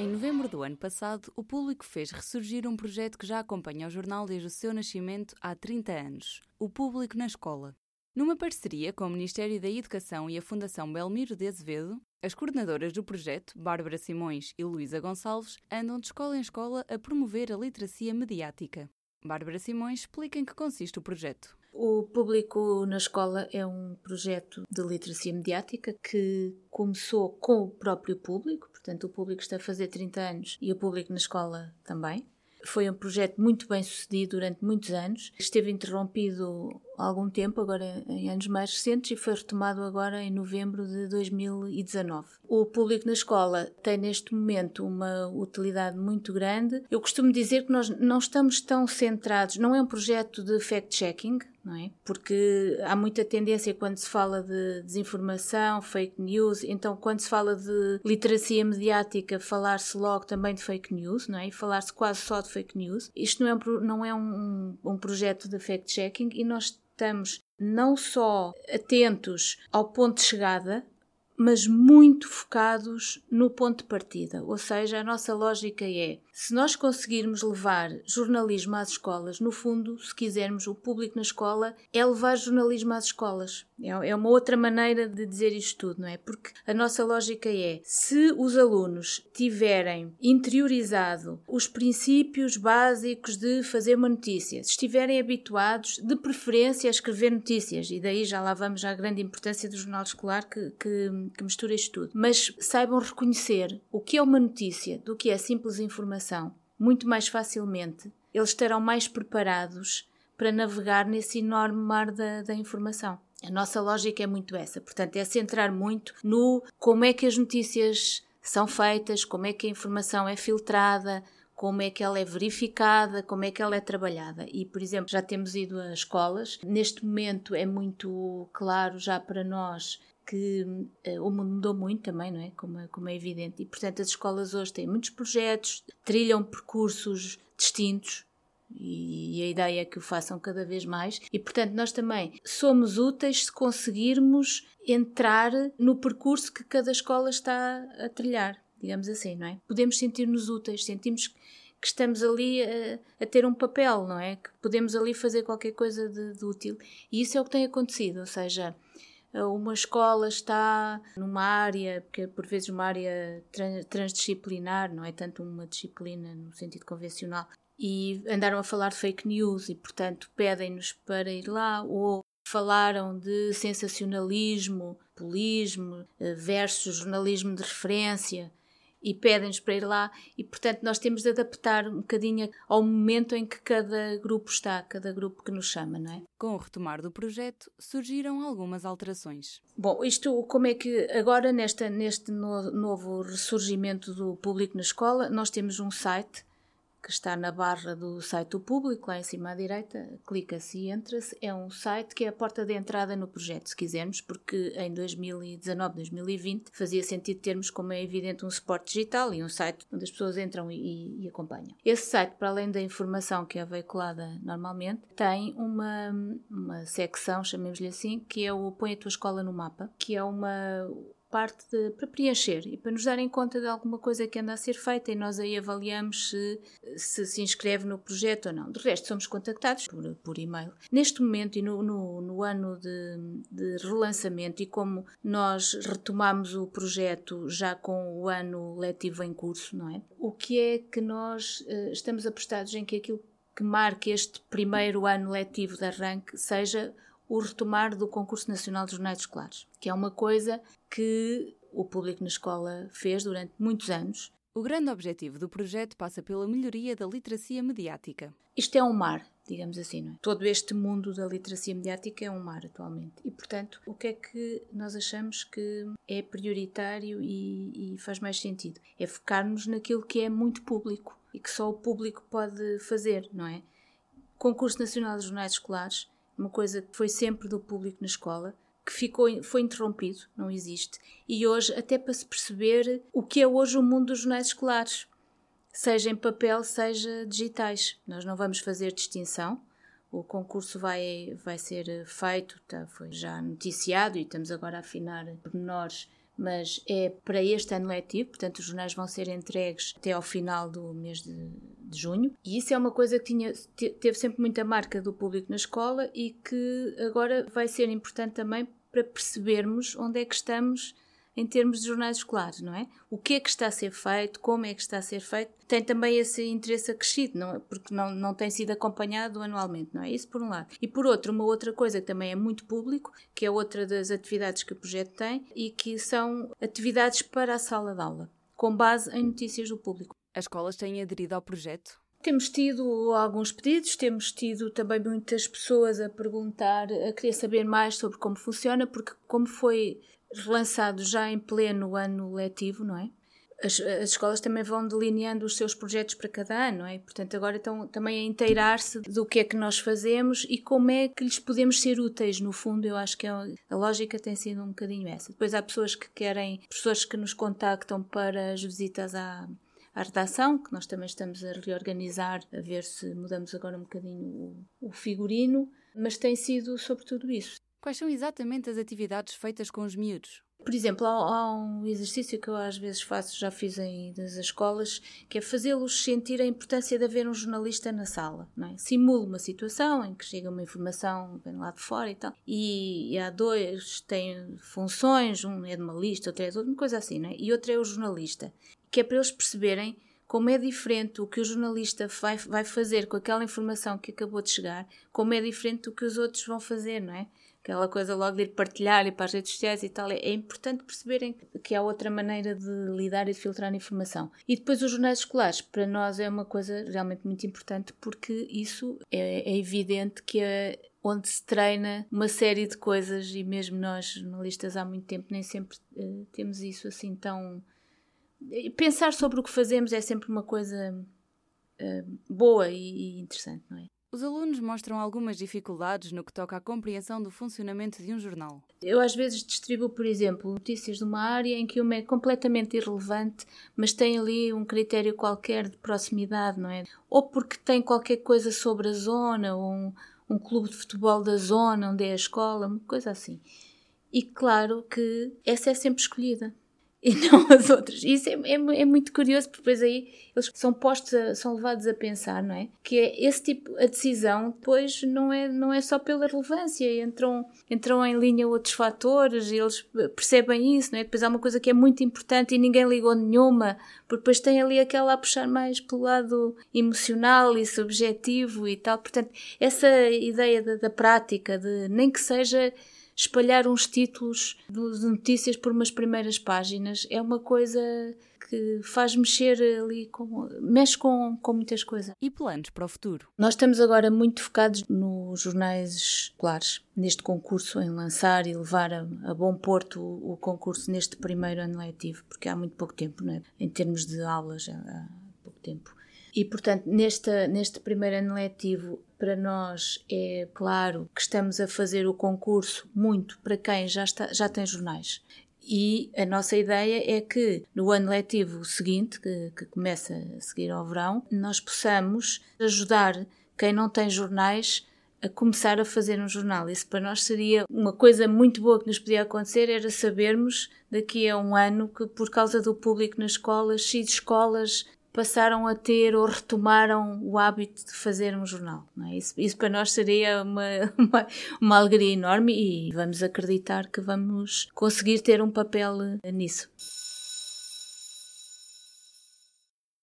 Em novembro do ano passado, o público fez ressurgir um projeto que já acompanha o jornal desde o seu nascimento há 30 anos: O Público na Escola. Numa parceria com o Ministério da Educação e a Fundação Belmiro de Azevedo, as coordenadoras do projeto, Bárbara Simões e Luísa Gonçalves, andam de escola em escola a promover a literacia mediática. Bárbara Simões explica em que consiste o projeto. O Público na Escola é um projeto de literacia mediática que começou com o próprio público, portanto, o público está a fazer 30 anos e o público na escola também. Foi um projeto muito bem sucedido durante muitos anos. Esteve interrompido algum tempo, agora em anos mais recentes, e foi retomado agora em novembro de 2019. O público na escola tem neste momento uma utilidade muito grande. Eu costumo dizer que nós não estamos tão centrados, não é um projeto de fact-checking, é? Porque há muita tendência quando se fala de desinformação, fake news, então quando se fala de literacia mediática, falar-se logo também de fake news, não é? E falar-se quase só de fake news. Isto não é um, não é um, um projeto de fact-checking e nós estamos não só atentos ao ponto de chegada, mas muito focados no ponto de partida. Ou seja, a nossa lógica é: se nós conseguirmos levar jornalismo às escolas, no fundo, se quisermos, o público na escola é levar jornalismo às escolas. É, é uma outra maneira de dizer isto tudo, não é? Porque a nossa lógica é: se os alunos tiverem interiorizado os princípios básicos de fazer uma notícia, se estiverem habituados, de preferência, a escrever notícias, e daí já lá vamos à grande importância do jornal escolar que, que, que mistura isto tudo, mas saibam reconhecer o que é uma notícia do que é simples informação muito mais facilmente, eles estarão mais preparados para navegar nesse enorme mar da, da informação. A nossa lógica é muito essa, portanto, é centrar muito no como é que as notícias são feitas, como é que a informação é filtrada, como é que ela é verificada, como é que ela é trabalhada. E, por exemplo, já temos ido a escolas. Neste momento é muito claro já para nós que uh, o mundo mudou muito também, não é? Como, é? como é evidente. E, portanto, as escolas hoje têm muitos projetos, trilham percursos distintos e a ideia é que o façam cada vez mais. E, portanto, nós também somos úteis se conseguirmos entrar no percurso que cada escola está a trilhar, digamos assim, não é? Podemos sentir-nos úteis, sentimos que estamos ali a, a, ter um papel, não é? Que podemos ali fazer qualquer coisa de, de útil. E isso é o que tem acontecido, ou seja, uma escola está numa área, que é por vezes uma área transdisciplinar, não é tanto uma disciplina no sentido convencional, e andaram a falar de fake news e, portanto, pedem-nos para ir lá, ou falaram de sensacionalismo, populismo eh, versus jornalismo de referência e pedem-nos para ir lá e portanto nós temos de adaptar um bocadinho ao momento em que cada grupo está, cada grupo que nos chama, não é? Com o retomar do projeto surgiram algumas alterações. Bom, isto como é que agora nesta, neste no, novo ressurgimento do público na escola nós temos um site que está na barra do site do público, lá em cima à direita, clica-se e entra-se. É um site que é a porta de entrada no projeto, se quisermos, porque em 2019, 2020 fazia sentido termos, como é evidente, um suporte digital e um site onde as pessoas entram e, e acompanham. Esse site, para além da informação que é veiculada normalmente, tem uma, uma secção, chamemos-lhe assim, que é o Põe a tua escola no mapa, que é uma parte de, para preencher e para nos darem conta de alguma coisa que anda a ser feita e nós aí avaliamos se se, se inscreve no projeto ou não. De resto, somos contactados por, por e-mail. Neste momento e no, no, no ano de, de, relançamento e como nós retomamos o projeto já com o ano letivo em curso, não é? O que é que nós uh, estamos apostados em que aquilo que marque este primeiro ano letivo de arranque seja o retomar do Concurso Nacional de Jornais Escolares, que é uma coisa que o público na escola fez durante muitos anos. O grande objetivo do projeto passa pela melhoria da literacia mediática. Isto é um mar, digamos assim, não é? Todo este mundo da literacia mediática é um mar atualmente. E, portanto, o que é que nós achamos que é prioritário e, e faz mais sentido? É focarmos naquilo que é muito público e que só o público pode fazer, não é? Concurso Nacional de Jornais Escolares uma coisa que foi sempre do público na escola, que ficou, foi interrompido, não existe. E hoje, até para se perceber o que é hoje o mundo dos jornais escolares, seja em papel, seja digitais. Nós não vamos fazer distinção. O concurso vai, vai ser feito, tá, foi já noticiado e estamos agora a afinar pormenores mas é para este ano letivo, portanto os jornais vão ser entregues até ao final do mês de, de junho. E isso é uma coisa que tinha, teve sempre muita marca do público na escola e que agora vai ser importante também para percebermos onde é que estamos em termos de jornais escolares, não é? O que é que está a ser feito, como é que está a ser feito, tem também esse interesse acrescido, não é? porque não, não tem sido acompanhado anualmente, não é? Isso por um lado. E por outro, uma outra coisa que também é muito público, que é outra das atividades que o projeto tem e que são atividades para a sala de aula, com base em notícias do público. As escolas têm aderido ao projeto? Temos tido alguns pedidos, temos tido também muitas pessoas a perguntar, a querer saber mais sobre como funciona, porque como foi relançado já em pleno ano letivo, não é? As, as, escolas também vão delineando os seus projetos para cada ano, não é? Portanto, agora estão também a inteirar-se do que é que nós fazemos e como é que lhes podemos ser úteis. No fundo, eu acho que a, a lógica tem sido um bocadinho essa. Depois há pessoas que querem, pessoas que nos contactam para as visitas à, à redação, que nós também estamos a reorganizar, a ver se mudamos agora um bocadinho o, o figurino, mas tem sido sobretudo isso. Quais são exatamente as atividades feitas com os miúdos? Por exemplo, há, um exercício que eu às vezes faço, já fiz em das escolas, que é fazê-los sentir a importância de haver um jornalista na sala. É? Simula uma situação em que chega uma informação vem lá de fora e tal, e, e há dois têm funções, um é de uma lista, outro é de outra, uma coisa assim, é? e outro é o jornalista, que é para eles perceberem como é diferente o que o jornalista vai, vai fazer com aquela informação que acabou de chegar, como é diferente do que os outros vão fazer, não é? Aquela coisa logo de ir partilhar e para as redes sociais e tal, é, é importante perceberem que há outra maneira de lidar e de filtrar informação. E depois os jornais escolares, para nós é uma coisa realmente muito importante porque isso é, é evidente que é onde se treina uma série de coisas e mesmo nós jornalistas há muito tempo nem sempre uh, temos isso assim tão pensar sobre o que fazemos é sempre uma coisa uh, boa e, e interessante, não é? Os alunos mostram algumas dificuldades no que toca à compreensão do funcionamento de um jornal. Eu às vezes distribuo, por exemplo, notícias de uma área em que uma é completamente irrelevante, mas tem ali um critério qualquer de proximidade, não é? Ou porque tem qualquer coisa sobre a zona, ou um, um clube de futebol da zona onde é a escola, uma coisa assim. E claro que essa é sempre escolhida e não as outras. Isso é, é, é, muito curioso, porque depois aí eles são postos, a, são levados a pensar, não é? Que é esse tipo, a decisão depois não é, não é só pela relevância, entram, entram em linha outros fatores e eles percebem isso, não é? Depois há uma coisa que é muito importante e ninguém ligou nenhuma, porque depois tem ali aquela a puxar mais pelo lado emocional e subjetivo e tal. Portanto, essa ideia da, da prática, de nem que seja espalhar uns títulos de notícias por umas primeiras páginas é uma coisa que faz mexer ali, com, mexe com, com muitas coisas. E planos para o futuro? Nós estamos agora muito focados nos jornais escolares, neste concurso, em lançar e levar a, a bom porto o, o, concurso neste primeiro ano letivo, porque há muito pouco tempo, não é? em termos de aulas, há, há pouco tempo. E, portanto, neste, neste primeiro ano letivo, para nós é claro que estamos a fazer o concurso muito para quem já, está, já tem jornais. E a nossa ideia é que no ano letivo seguinte, que, que começa a seguir ao verão, nós possamos ajudar quem não tem jornais a começar a fazer um jornal. Isso para nós seria uma coisa muito boa que nos podia acontecer, era sabermos daqui a um ano que por causa do público nas escolas, X escolas passaram a ter ou retomaram o hábito de fazer um jornal. É? Isso, isso, para nós seria uma, uma, uma, alegria enorme e vamos acreditar que vamos conseguir ter um papel nisso.